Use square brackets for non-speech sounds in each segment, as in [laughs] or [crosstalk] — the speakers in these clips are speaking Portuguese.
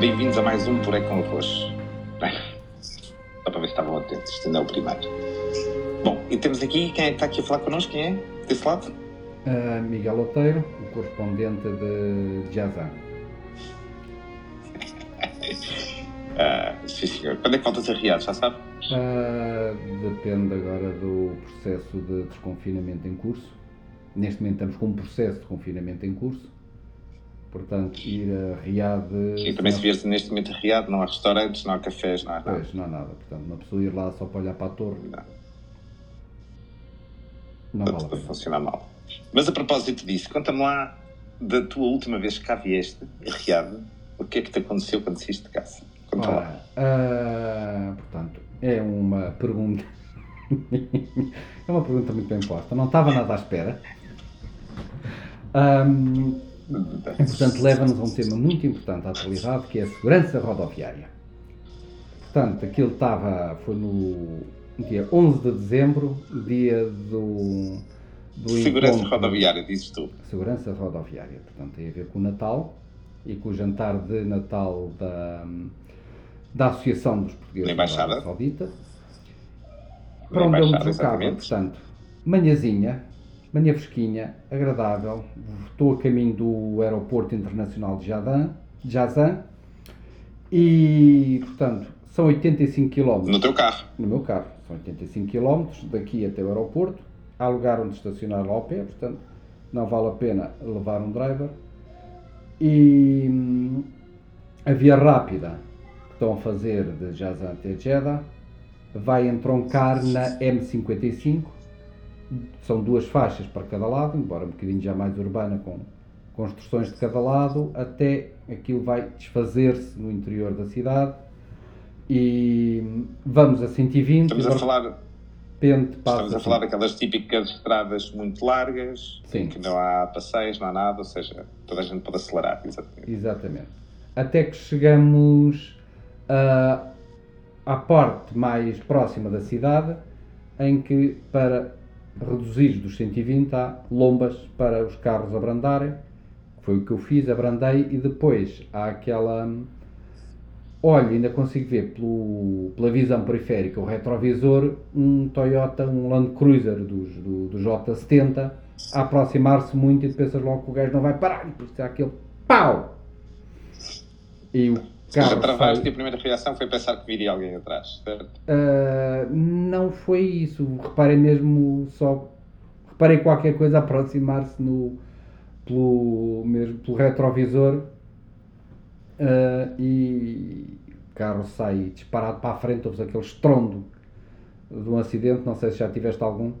Bem-vindos a mais um Puré com Arroz. Bem, só para ver se estavam atentos, isto ainda é o primeiro. Bom, e temos aqui, quem é que está aqui a falar connosco? Quem é? Desse lado? Uh, Miguel Oteiro, o correspondente de Jazan. uh, [laughs] sim, senhor. Quando é que volta a ser riado, já sabe? Uh, depende agora do processo de desconfinamento em curso. Neste momento estamos com um processo de confinamento em curso Portanto, ir a Riad. Sim, também se vier neste momento a Riad, não há restaurantes, não há cafés, não há nada. Pois, não há nada. Portanto, uma pessoa ir lá só para olhar para a torre. Não. Não vale a pena. Funciona mal. Mas a propósito disso, conta-me lá da tua última vez que cá vieste, a Riad, o que é que te aconteceu quando saíste de casa? Conta lá. Uh, portanto, é uma pergunta. [laughs] é uma pergunta muito bem posta. Não estava nada à espera. [laughs] Um, e, portanto, leva-nos a um tema muito importante à atualidade, que é a segurança rodoviária. Portanto, aquilo estava, foi no dia 11 de dezembro, dia do... do segurança encontro, rodoviária, dizes tu. Segurança rodoviária, portanto, tem a ver com o Natal e com o jantar de Natal da, da Associação dos Portugueses da Arábia Saudita. Para onde eu me deslocava, portanto, manhãzinha, manhã fresquinha, agradável. Estou a caminho do Aeroporto Internacional de Jazan, Jazan e, portanto, são 85 km. No teu carro? No meu carro. São 85 km daqui até o aeroporto. Há lugar onde estacionar lá ao pé, portanto, não vale a pena levar um driver. E hum, a via rápida que estão a fazer de Jazan até Jeddah vai entroncar na M55 são duas faixas para cada lado, embora um bocadinho já mais urbana com construções de cada lado, até aquilo vai desfazer-se no interior da cidade e vamos a 120. Estamos a falar, estamos a falar daquelas típicas estradas muito largas, Sim. que não há passeios, não há nada, ou seja, toda a gente pode acelerar. Exatamente. exatamente. Até que chegamos uh, à parte mais próxima da cidade, em que para reduzir dos 120 a lombas para os carros abrandarem. Foi o que eu fiz, abrandei e depois há aquela. Olho, ainda consigo ver pelo, pela visão periférica, o retrovisor, um Toyota, um Land Cruiser dos, do, do J70 a aproximar-se muito e pensas logo que o gajo não vai parar e depois há aquele pau! E o Carro, travaste e a primeira reação foi pensar que viria alguém atrás, certo? Uh, não foi isso. Reparei mesmo só. Reparei qualquer coisa aproximar-se no, pelo, mesmo, pelo retrovisor uh, e o carro sai disparado para a frente. Houve aquele estrondo de um acidente. Não sei se já tiveste algum.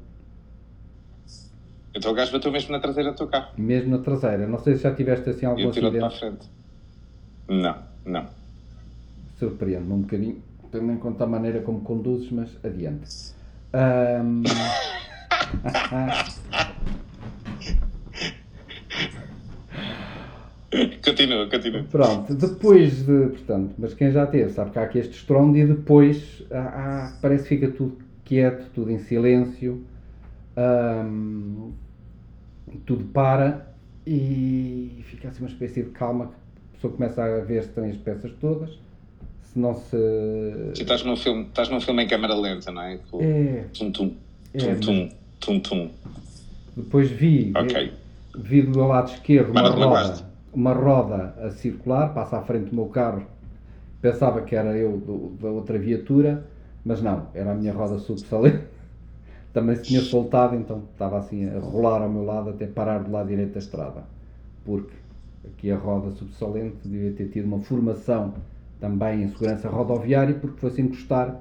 Então o gajo bateu mesmo na traseira do teu carro. Mesmo na traseira. Não sei se já tiveste assim algum acidente. para a frente. Não, não surpreende-me um bocadinho, tendo em conta a maneira como conduzes, mas adiante. Um... [laughs] continua, continua. Pronto, depois de, portanto, mas quem já teve sabe que há aqui este estrondo e depois há, parece que fica tudo quieto, tudo em silêncio, tudo para e fica assim uma espécie de calma que a pessoa começa a ver se tem as peças todas se não se. Estás num filme, estás num filme em câmera lenta, não é? Com é. Tum tum. É, tum tum. Tum tum. Depois vi. Ok. Vi, do meu lado esquerdo uma roda, uma roda a circular, passa à frente do meu carro. Pensava que era eu do, da outra viatura, mas não, era a minha roda subsalente. [laughs] Também se tinha soltado, então estava assim a rolar ao meu lado até parar do lado direito da estrada. Porque aqui a roda subsalente devia ter tido uma formação também em segurança rodoviária, porque foi-se encostar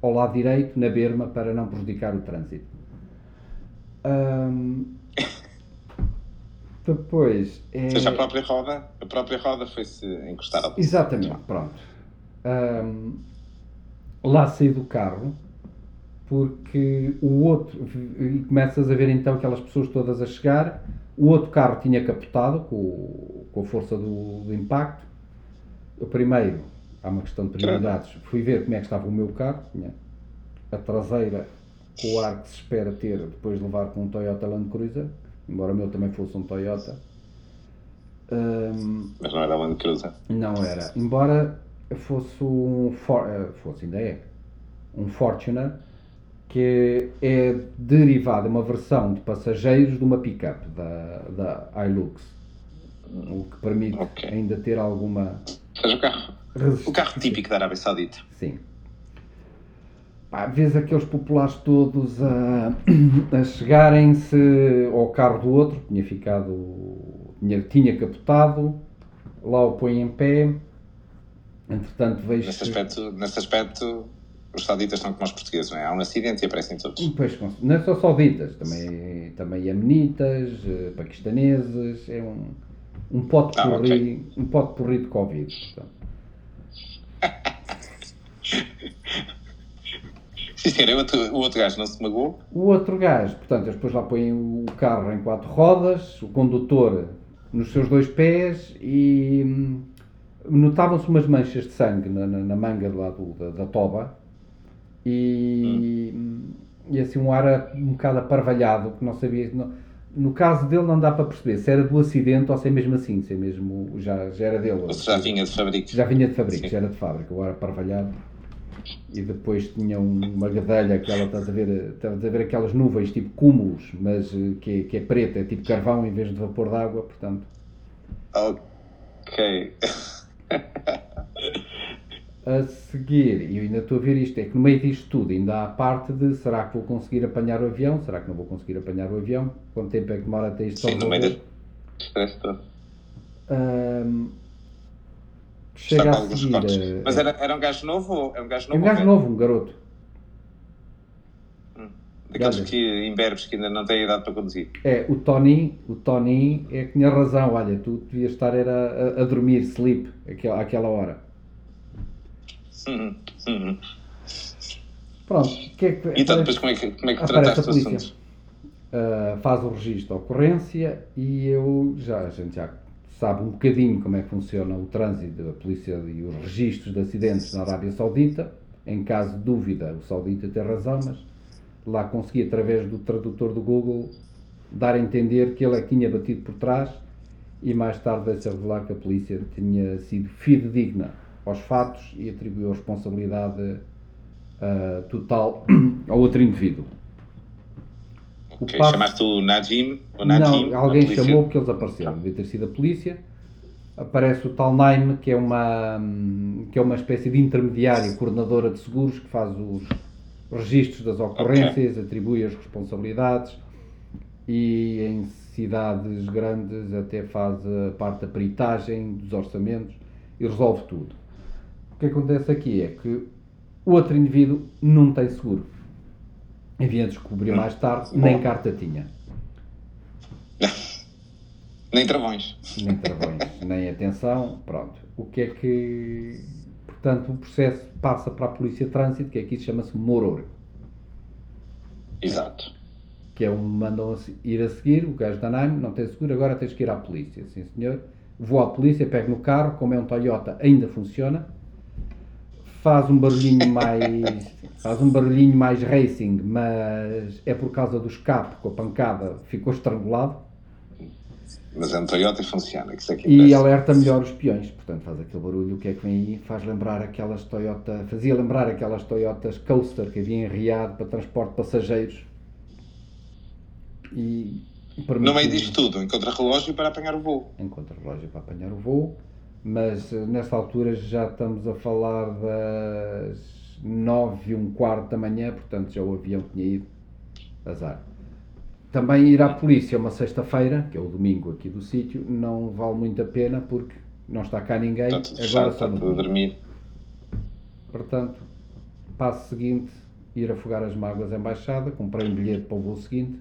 ao lado direito, na berma, para não prejudicar o trânsito. Depois. É... Ou seja, a própria roda, a própria roda foi-se encostar ao Exatamente, pronto. Um, lá saí do carro porque o outro. E começas a ver então aquelas pessoas todas a chegar. O outro carro tinha capotado com, com a força do, do impacto. O primeiro há uma questão de prioridades. Fui ver como é que estava o meu carro, tinha a traseira com o ar que se espera ter depois de levar com um Toyota Land Cruiser, embora o meu também fosse um Toyota. Ahm, Mas não era Land Cruiser. não era. Embora fosse um. For, eh, fosse, ainda é. Um Fortuner que é derivado, é uma versão de passageiros de uma pick-up da, da Hilux. O que permite Ok. ainda ter alguma seja, o carro, o carro típico da Arábia Saudita. Sim. Pá, vês aqueles populares todos a, a chegarem-se ao carro do outro, tinha ficado, tinha, tinha capotado, lá o põe em pé, entretanto vejo Nesse aspecto, nesse aspecto, os sauditas estão como os portugueses, não é? Há um acidente e aparecem todos. Pois, cons- não é só sauditas, também, também yemenitas, eh, paquistaneses, é um, um pote Ah, porri, ok. um pote porri de Covid. [laughs] Sim, o outro, o outro gajo não se magoou. O outro gajo, portanto, eles depois lá põem o carro em quatro rodas, o condutor nos seus dois pés e hum, notavam-se umas manchas de sangue na, na- na manga lá do- da, da toba e, hum, e assim um ar um bocado aparvalhado, que não sabia. não- no caso dele não dá para perceber se era do acidente ou se é mesmo assim, se é mesmo, já, já era dele. Ou se já vinha de fabrico. Já vinha de fábrica, já era de fábrica, o ar aparvalhado. E depois tinha um- uma gadelha, aquela, estás a ver, estás a ver aquelas nuvens tipo cúmulos, mas eh, que é, que é preta, é tipo carvão em vez de vapor de água, portanto. Ok. [laughs] A seguir, e eu ainda estou a ver isto, é que no meio disto tudo ainda há a parte de será que vou conseguir apanhar o avião? Será que não vou conseguir apanhar o avião? Quanto tempo é que demora até isto Sim, no meio stress todo. Está chega a seguir. eh, Mas era, era um gajo novo ou é um gajo é novo? um ou gajo velho? novo, um garoto. Daqueles Olha. que imberbes que ainda não têm idade para conduzir. É, o Tony, o Tony é que tinha razão, olha, tu devias estar era a, a dormir, sleep, àquela, àquela hora. Uhum, uhum. Pronto, o que é que Então, aparece- depois como é que, como é que trataste o assunto? Ah, faz o registro da ocorrência e eu já, a gente já sabe um bocadinho como é que funciona o trânsito da polícia e os registros de acidentes na Arábia Saudita. Em caso de dúvida, o saudita tem razão, mas lá consegui, através do tradutor do Google, dar a entender que ele é que tinha batido por trás e mais tarde veio-se revelar que a polícia tinha sido fidedigna aos fatos e atribuiu a responsabilidade ah, total ao outro indivíduo. O Ok, passo- chamaste o Najim, o Najim, não, alguém chamou porque eles apareceram. Devia ter sido a polícia. Aparece o tal Naime, que é uma, que é uma espécie de intermediária, coordenadora de seguros, que faz os registros das ocorrências, atribui as responsabilidades e em cidades grandes até faz a parte da peritagem, dos orçamentos e resolve tudo. O que acontece aqui é que o outro indivíduo não tem seguro. Havia de descobrir mais tarde, nem Bom. carta tinha. [laughs] Nem travões. nem travões, nem atenção, pronto. O que é que. Portanto, o processo passa para a Polícia de Trânsito, que aqui chama-se Moror, Exato. que é um mandam ir a seguir, o gajo da NAIM não tem seguro, agora tens que ir à polícia. Sim, senhor. Vou à polícia, pego no carro, como é um Toyota, ainda funciona. Faz um barulhinho [laughs] mais. Faz um barulhinho mais racing, mas é por causa do escape, com a pancada, ficou estrangulado. Mas é um Toyota e funciona, que isso é que E alerta melhor os peões, portanto faz aquele barulho, o que é que vem aí? Faz lembrar aquelas Toyota, fazia lembrar aquelas Toyotas Coaster que havia em Riad para transporte de passageiros. E No meio disto tudo, encontra relógio para apanhar o voo. Encontra relógio para apanhar o voo, mas eh, nesta altura já estamos a falar das nove e um quarto da manhã, portanto já o avião tinha ido, azar. Também ir à polícia uma sexta-feira, que é o domingo aqui do sítio, não vale muito a pena porque não está cá ninguém, Está tudo agora está tudo dormir. Portanto, passo seguinte, ir afogar as mágoas à embaixada, comprei um bilhete para o voo seguinte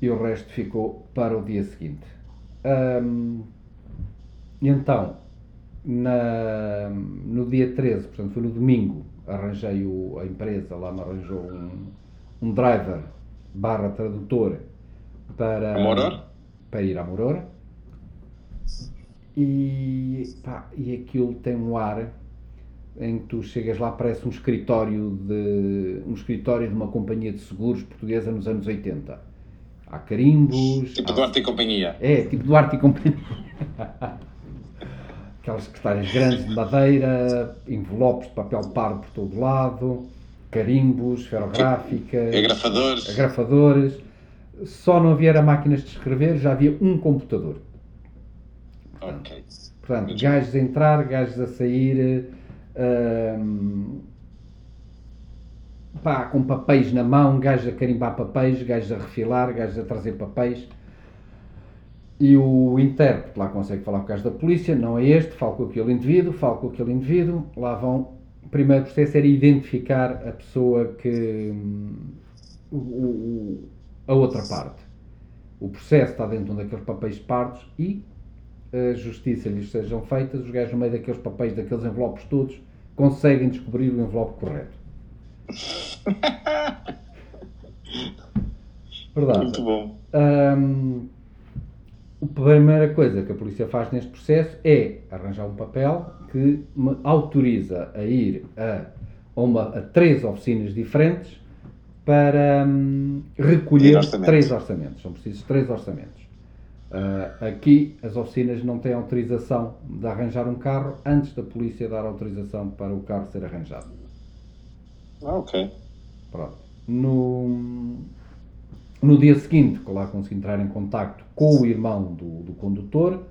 e o resto ficou para o dia seguinte. E então, na- no dia 13, portanto foi no domingo, arranjei o, a empresa, lá me arranjou um, um driver barra tradutor para, A para ir à Morora. E, pá, e aquilo tem um ar em que tu chegas lá, parece um escritório de um escritório de uma companhia de seguros portuguesa nos anos 80. Há carimbos. Tipo há- Duarte e companhia. É, tipo Duarte e companhia. [laughs] Aquelas secretárias grandes de madeira, envelopes de papel pardo por todo lado, carimbos, ferrográficas, Agrafadores. agrafadores. Só não havia máquinas de escrever, já havia um computador. Ok. Portanto, Muito gajos a entrar, gajos a sair, hum, pá, com papéis na mão, gajos a carimbar papéis, gajos a refilar, gajos a trazer papéis. E o intérprete lá consegue falar com o gajo da polícia, não é este, fala com aquele indivíduo, fala com aquele indivíduo, lá vão. O primeiro processo era identificar a pessoa que. hum, o- o- a outra parte. O processo está dentro de um daqueles papéis pardos e a justiça lhes sejam feitas, os gajos no meio daqueles papéis, daqueles envelopes todos, conseguem descobrir o envelope correto. [laughs] Verdade. Muito bom. Hum, a primeira coisa que a polícia faz neste processo é arranjar um papel que me autoriza a ir a, uma, a três oficinas diferentes para hum, recolher orçamentos. três orçamentos. São precisos três orçamentos. Ah, aqui as oficinas não têm autorização de arranjar um carro antes da polícia dar autorização para o carro ser arranjado. Ah, ok. Pronto. No, no dia seguinte, lá consegui entrar em contacto com o irmão do, do condutor,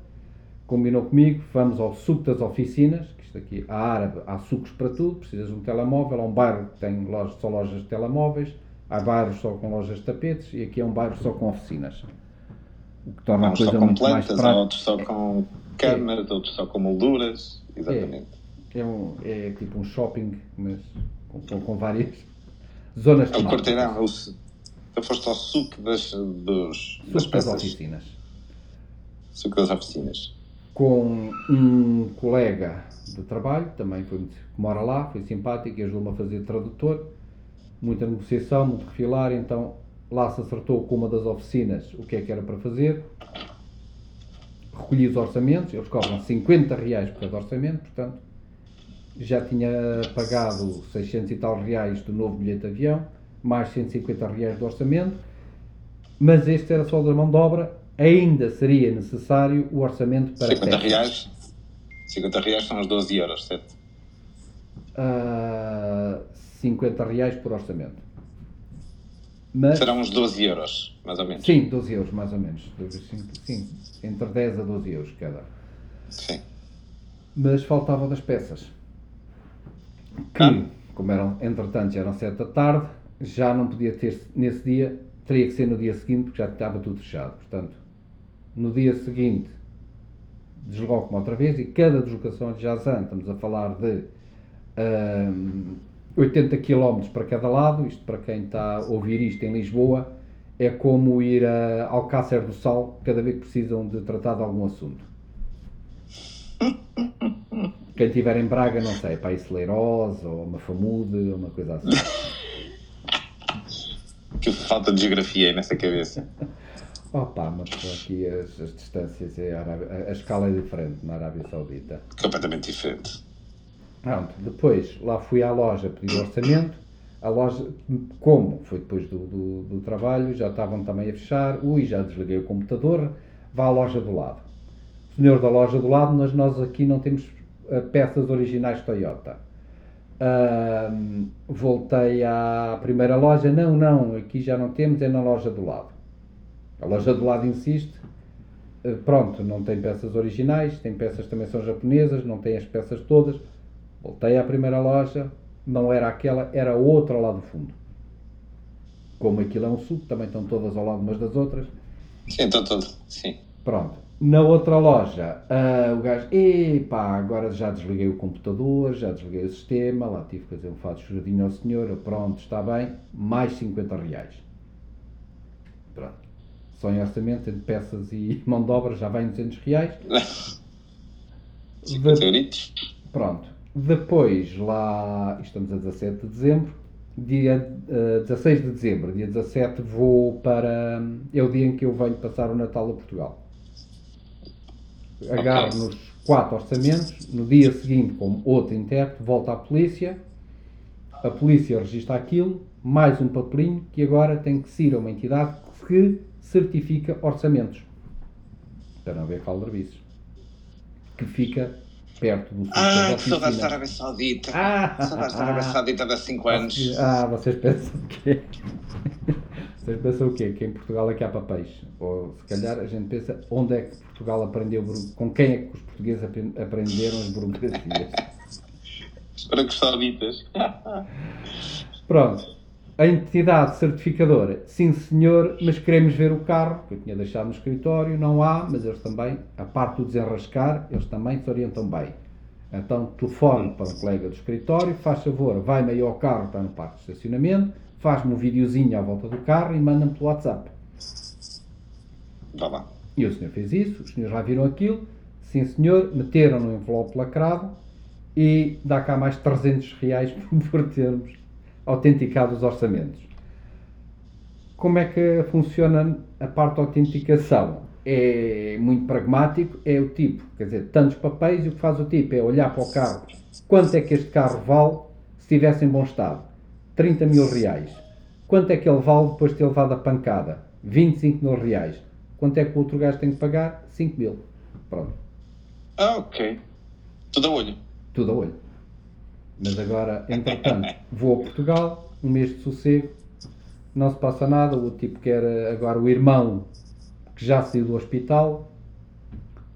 combinou comigo, vamos ao suco das oficinas, que isto aqui, a árabe, há sucos para tudo, precisas de um telemóvel, há um bairro que tem só lojas de telemóveis, há bairros só com lojas de tapetes e aqui é um bairro só com oficinas. O que torna a Uns só coisa com muito mais plantas, prática. outros só com câmaras, outros só com molduras. Exatamente. É, um, é tipo um shopping, mas com, com, várias [laughs] zonas É temáticas. quarteirão. é o su- Tu foste ao suco das, dos, das Suco das peças. oficinas. Suco das oficinas. com um colega de trabalho, também foi muito, que mora lá, foi simpático e ajudou-me a fazer tradutor. Muita negociação, muito refilar, então lá se acertou com uma das oficinas o que é que era para fazer. Recolhi os orçamentos, eles cobram 50 reais por cada orçamento, portanto já tinha pagado 600 e tal reais do novo bilhete de avião, mais 150 reais do orçamento, mas este era só da mão de obra, ainda seria necessário o orçamento para 50 técnicos. reais. 50 reais são os 12 euros, certo? Ah, 50 reais por orçamento. Mas, Serão uns 12 euros, mais ou menos. sim, 12 euros mais ou menos. Sim, entre 10 a 12 euros cada. Sim. Mas faltava das peças. Que, Ah. como eram, entretanto, já eram 7 da tarde, já não podia ter nesse dia, teria que ser no dia seguinte, porque já estava tudo fechado. Portanto, no dia seguinte, desloco-me outra vez e cada deslocação de Jazan, estamos a falar de ahm, 80 km para cada lado, isto para quem está a ouvir isto em Lisboa, é como ir a Alcácer do Sal cada vez que precisam de tratar de algum assunto. Quem estiver em Braga, não sei, para Celeiroz ou uma Famude, ou uma coisa assim. Que falta de geografia aí nessa cabeça. Opa, mas aqui as, as distâncias, é a, a escala é diferente na Arábia Saudita. Completamente diferente. Pronto, depois lá fui à loja pedir orçamento. A loja, como foi depois do, do, do trabalho, já estavam também a fechar. Ui, já desliguei o computador. Vá à loja do lado. Senhor da loja do lado, mas nós aqui não temos eh, peças originais Toyota. Ahm, voltei à primeira loja. Não, não, aqui já não temos, é na loja do lado. A loja do lado insiste. eh, Pronto, não tem peças originais, tem peças também são japonesas, não tem as peças todas. Voltei à primeira loja, não era aquela, era outra lá do fundo. Como aquilo é um suco, também estão todas ao lado umas das outras. Sim, então todo. Sim. Pronto. Na outra loja, ah, o gajo, epá, agora já desliguei o computador, já desliguei o sistema, lá tive que fazer um fato de choradinho ao senhor, pronto, está bem, mais 50 reais. Pronto. Só em orçamento, entre peças e [laughs] mão de obra, já vai em 200 reais. [laughs] 50 euritos. Pronto. Depois, lá, estamos a 17 de dezembro, dia eh, 16 de dezembro, dia 17 vou para, é o dia em que eu venho passar o Natal a Portugal. Agarro nos quatro orçamentos, no dia seguinte, como outro intérprete, volto à polícia, a polícia registra aquilo, mais um papelinho, que agora tem que ser a uma entidade que certifica orçamentos. Para não haver calderbices. Que fica perto do sítio Ah, que saudades da. Arábia Saudita. Ah, Saudades da Arábia Saudita de há 5 anos. Ah, vocês pensam o quê? Vocês pensam o quê? Que em Portugal é que há papéis? Ou se calhar a gente pensa onde é que Portugal aprendeu, com quem é que os portugueses apre- aprenderam as burocracias? Para que sauditas. Pronto. A entidade certificadora, sim senhor, mas queremos ver o carro, que eu tinha deixado no escritório, não há, mas eles também, a parte do desenrascar, eles também se orientam bem. Então, telefone para o colega do escritório, faz favor, vai-me aí ao carro, está no parque de estacionamento, faz-me um videozinho à volta do carro e manda-me pelo WhatsApp. Vá lá. E o senhor fez isso, os senhores já viram aquilo, sim senhor, meteram no envelope lacrado e dá cá mais 300 reais [laughs] por termos autenticado os orçamentos. Como é que funciona a parte da autenticação? É muito pragmático, é o tipo, quer dizer, tantos papéis e o que faz o tipo é olhar para o carro, quanto é que este carro vale se estivesse em bom estado? 30 mil reais. Quanto é que ele vale depois de ter levado a pancada? 25 mil reais. Quanto é que o outro gajo tem que pagar? 5 mil. Pronto, Ah, ok. Tudo a olho. tudo a olho. Mas agora, entretanto, vou a Portugal, um mês de sossego, não se passa nada. O tipo que era agora o irmão que já saiu do hospital,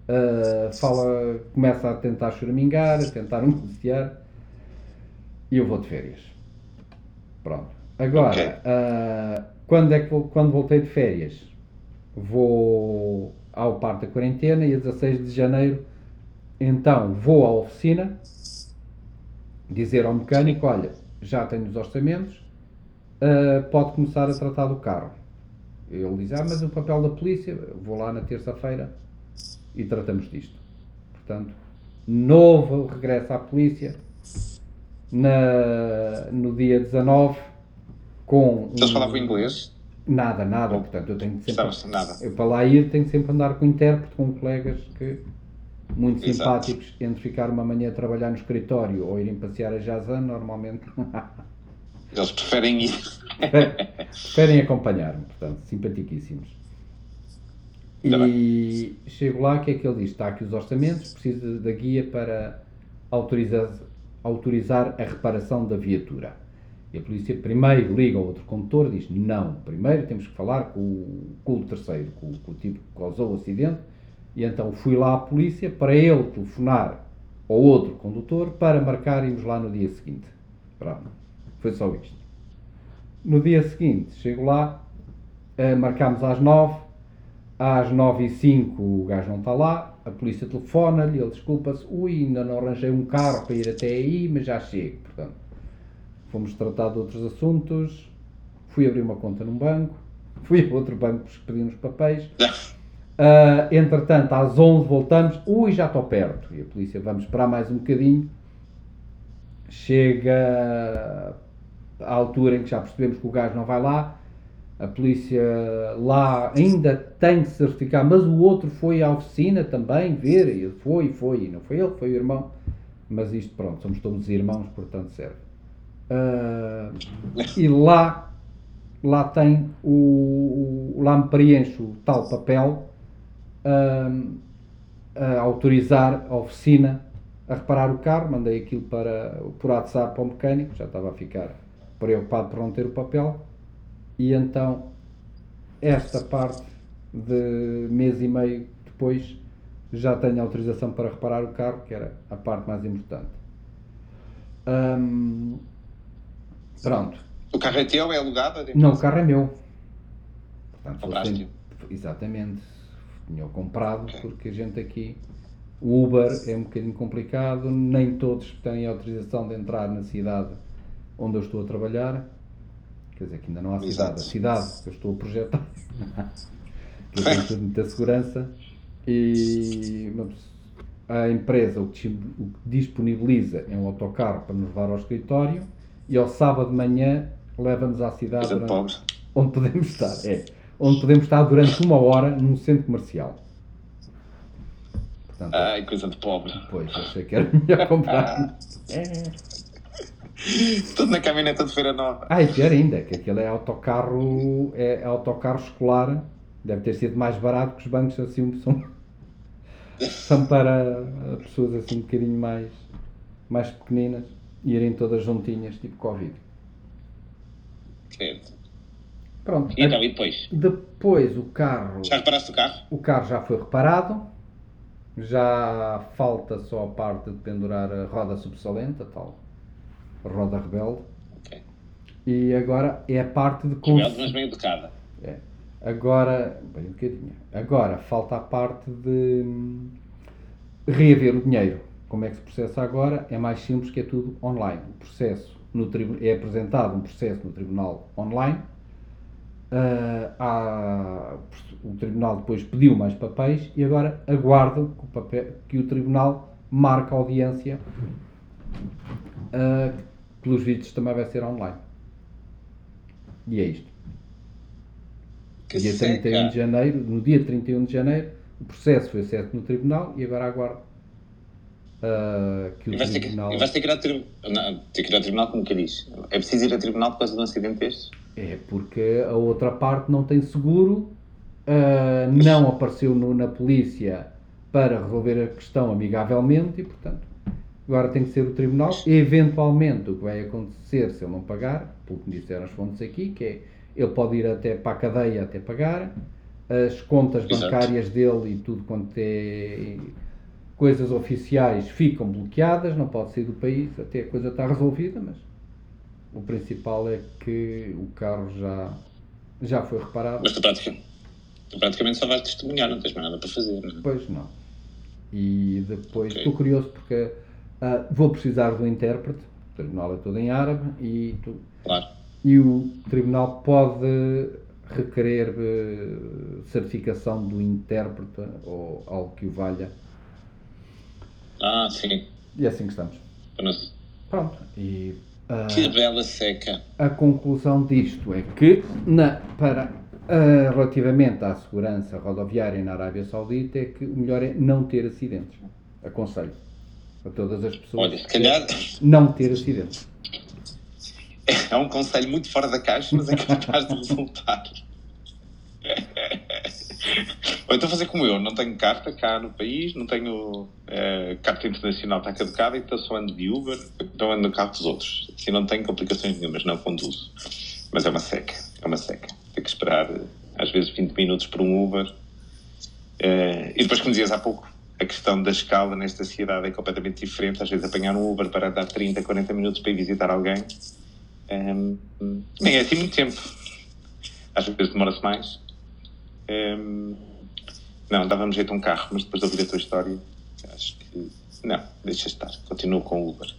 ah, fala, começa a tentar choramingar, a tentar negociar, e eu vou de férias. Pronto. Agora, Ok. ah, quando, é que, quando voltei de férias, vou ao parque da quarentena e a 16 de janeiro, então vou à oficina dizer ao mecânico, olha, já tenho os orçamentos, ah, pode começar a tratar do carro. Ele diz, ah, mas o papel da polícia, vou lá na terça-feira e tratamos disto. Portanto, novo regresso à polícia na, no dia 19 com Eles um- falavam inglês? Nada, nada, portanto eu tenho que sempre Estava-se nada. eu para lá ir tenho sempre andar com intérprete, com colegas que muito Exato. simpáticos, entre ficar uma manhã a trabalhar no escritório ou irem passear a Jazan, normalmente [laughs] Eles preferem ir. preferem acompanhar-me, portanto, simpaticíssimos. Ainda E chego lá, o que é que ele diz? Está aqui os orçamentos, preciso da guia para autorizar, autorizar a reparação da viatura. E a polícia primeiro liga ao outro condutor e diz: Não, primeiro temos que falar com o, com o terceiro, com, com o tipo que causou o acidente. E então fui lá à polícia para ele telefonar ao outro condutor para marcarmos lá no dia seguinte. Pronto, foi só isto. No dia seguinte, chego lá, eh, marcámos às 9, às 9 e 5 o gajo não está lá, a polícia telefona-lhe, ele desculpa-se, ui, ainda não arranjei um carro para ir até aí, mas já chego. Portanto, fomos tratar de outros assuntos, fui abrir uma conta num banco, [laughs] fui a outro banco pedir uns papéis. Ah, entretanto, às 11 voltamos, ui, já estou perto. E a polícia, vamos esperar mais um bocadinho. Chega à altura em que já percebemos que o gajo não vai lá. A polícia lá ainda tem que certificar, mas o outro foi à oficina também ver, e foi, foi, e não foi ele, foi o irmão. Mas isto, pronto, somos todos irmãos, portanto serve. Ah, e lá, lá tem o, o- lá me preencho o tal papel ahm, a autorizar a oficina a reparar o carro, mandei aquilo para, por WhatsApp para o mecânico, já estava a ficar preocupado por não ter o papel, e então esta parte de mês e meio depois já tenho autorização para reparar o carro, que era a parte mais importante. Ahm, pronto, O carro é teu? É alugado? É não, o carro é meu. Portanto, sou Compraste-o? sempre- Exatamente. Tinha-o comprado Ok. porque a gente aqui. O Uber é um bocadinho complicado, nem todos têm autorização de entrar na cidade onde eu estou a trabalhar. Quer dizer, que ainda não há cidade. Exato. A cidade que eu estou a projetar. [laughs] que tenho tudo muita segurança. E a empresa o que disponibiliza é um autocarro para nos levar ao escritório e ao sábado de manhã leva-nos à cidade durante- onde podemos estar. É, onde podemos estar durante uma hora num centro comercial. Portanto, Ai, coisa de pobre. Pois, achei que era melhor comprar. [laughs] É. Tudo na caminhoneta de Feira Nova. Ah, e pior ainda, que aquele é autocarro, é autocarro escolar Deve ter sido mais barato que os bancos assim são, são para pessoas assim um bocadinho mais, mais pequeninas irem todas juntinhas, tipo Covid. Certo. Pronto. E então, e depois? Depois o carro. Já reparaste o carro? O carro já foi reparado. Já falta só a parte de pendurar a roda subsalente, a tal roda rebelde. Ok. E agora é a parte de Rebelde, cons- mas bem educada. É. Agora, bem bocadinho. Agora falta a parte de hum, reaver o dinheiro. Como é que se processa agora? É mais simples que é tudo online. O processo no tribu- é apresentado um processo no tribunal online. Ah, há- o tribunal depois pediu mais papéis e agora aguardam que o, papel, que o tribunal marque a audiência. que pelos vistos também vai ser online. E é isto. Que dia seca. 31 de janeiro, no dia 31 de janeiro, o processo foi acesso no tribunal e agora aguardo ah, que o vais ter que, tribunal. vais ter que ir ao tribunal. Não, ter que ir ao tribunal como que diz. É preciso ir ao tribunal por causa de um acidente deste? É porque a outra parte não tem seguro, ah, não apareceu no- na polícia para resolver a questão amigavelmente e, portanto, agora tem que ser o tribunal. Eventualmente, o que vai acontecer se ele não pagar, pelo que me disseram as fontes aqui, que é ele pode ir até para a cadeia até pagar, as contas Exato. bancárias dele e tudo quanto é coisas oficiais ficam bloqueadas, não pode sair do país até a coisa está resolvida, mas o principal é que o carro já, já foi reparado. Mas tu praticamente, tu praticamente só vais testemunhar, não tens mais nada para fazer. Não é? Depois não. E depois estou curioso porque ah, vou precisar do intérprete, o tribunal é todo em árabe e, tu- Claro. e o tribunal pode requerer eh, certificação do intérprete ou algo que o valha. Ah, sim. E é assim que estamos. Pronto. E ah, Que bela seca. a conclusão disto é que, na, para, ah, relativamente à segurança rodoviária na Arábia Saudita, é que o melhor é não ter acidentes. Aconselho a todas as pessoas Olha, se calhar não ter acidentes. é um conselho muito fora da caixa, mas é capaz de resultar. Ou então fazer como eu, não tenho carta cá no país, não tenho eh, carta internacional, está caducada, então só ando de Uber, então ando no carro dos outros. Assim não tenho complicações nenhumas, não conduzo. Mas é uma seca, é uma seca. Tem que esperar eh, às vezes 20 minutos por um Uber. Eh, e depois, como dizias há pouco, a questão da escala nesta cidade é completamente diferente. Às vezes apanhar um Uber para dar 30, 40 minutos para ir visitar alguém Ehm, nem é assim muito tempo. Às vezes demora-se mais. Ehm, não, dava-me jeito a um carro, mas depois de ouvir a tua história, acho que. Não, deixa estar. Continuo com o Uber.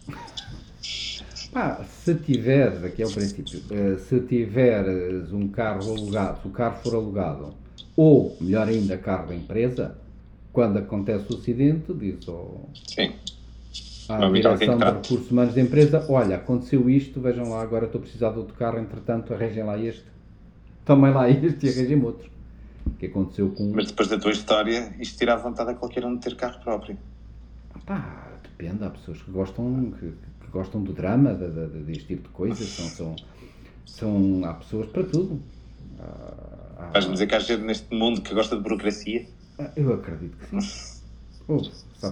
Pá, se tiveres, aqui é o princípio, eh, se tiveres um carro alugado, se o carro for alugado, ou, melhor ainda, carro da empresa, quando acontece o acidente, diz ao, Sim. à Não, alguém direção de recursos humanos da empresa, olha, aconteceu isto, vejam lá, agora estou a precisar de outro carro, entretanto arranjem lá este, tomem lá [laughs] este e arranjem outro. Que aconteceu com... Mas depois da tua história, isto tira a vontade a qualquer um de ter carro próprio. Pá, depende, há pessoas que gostam, que, que gostam do drama, de- deste tipo de coisas, são, são, são, há pessoas para tudo. Há- Vais-me dizer que há gente neste mundo que gosta de burocracia? Ah, eu acredito que sim. Ouve, se há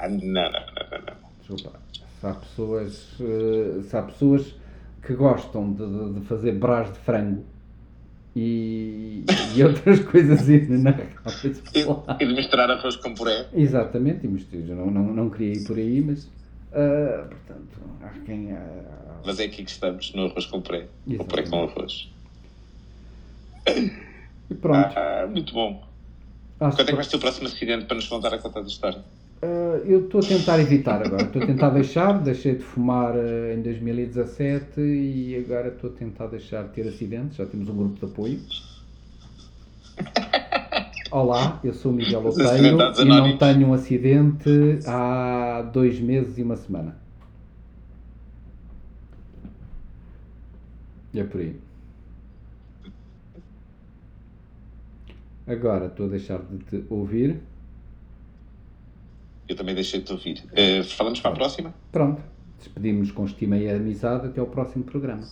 Ah, não, não, não, não. não. desculpa, se há pessoas, eh, se há pessoas que gostam de, de- fazer brás de frango e, e [laughs] outras coisas inenarráveis. E, e de misturar arroz com puré. Exatamente, e mistura, eu não, não, não queria ir por aí, mas ah, portanto, há quem. ah, Mas é aqui que estamos, no arroz com puré. O puré com arroz. e pronto. Ah, muito bom. Acho Quando é que vai ser o próximo acidente para nos contar a contar da história? Ah, eu estou a tentar evitar agora, estou a tentar deixar, deixei de fumar ah, em 2017 e agora estou a tentar deixar de ter acidentes, já temos um grupo de apoio. Olá, eu sou o Miguel Oteiro e não tenho um acidente há dois meses e uma semana. É por aí. Agora estou a deixar de te ouvir. Eu também deixei de te ouvir. Eh, falamos para a próxima? Pronto, despedimos com estima e amizade até ao próximo programa.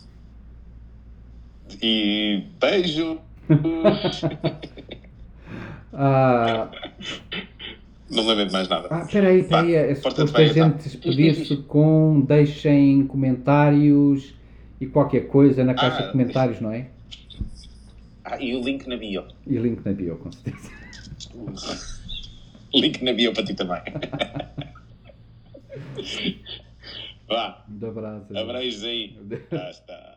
E beijo! [laughs] Ah, [laughs] Não me lembro de mais nada. ah, peraí, peraí, Vá, é suposto a bem, então. gente despedir-se com deixem comentários e qualquer coisa na caixa Ah, de comentários, não é? Ah, e o link na bio. E link na bio, com certeza. [laughs] Link na bio para ti também. [laughs] Vá, Um abraço. abraços aí. [laughs] Ah, está.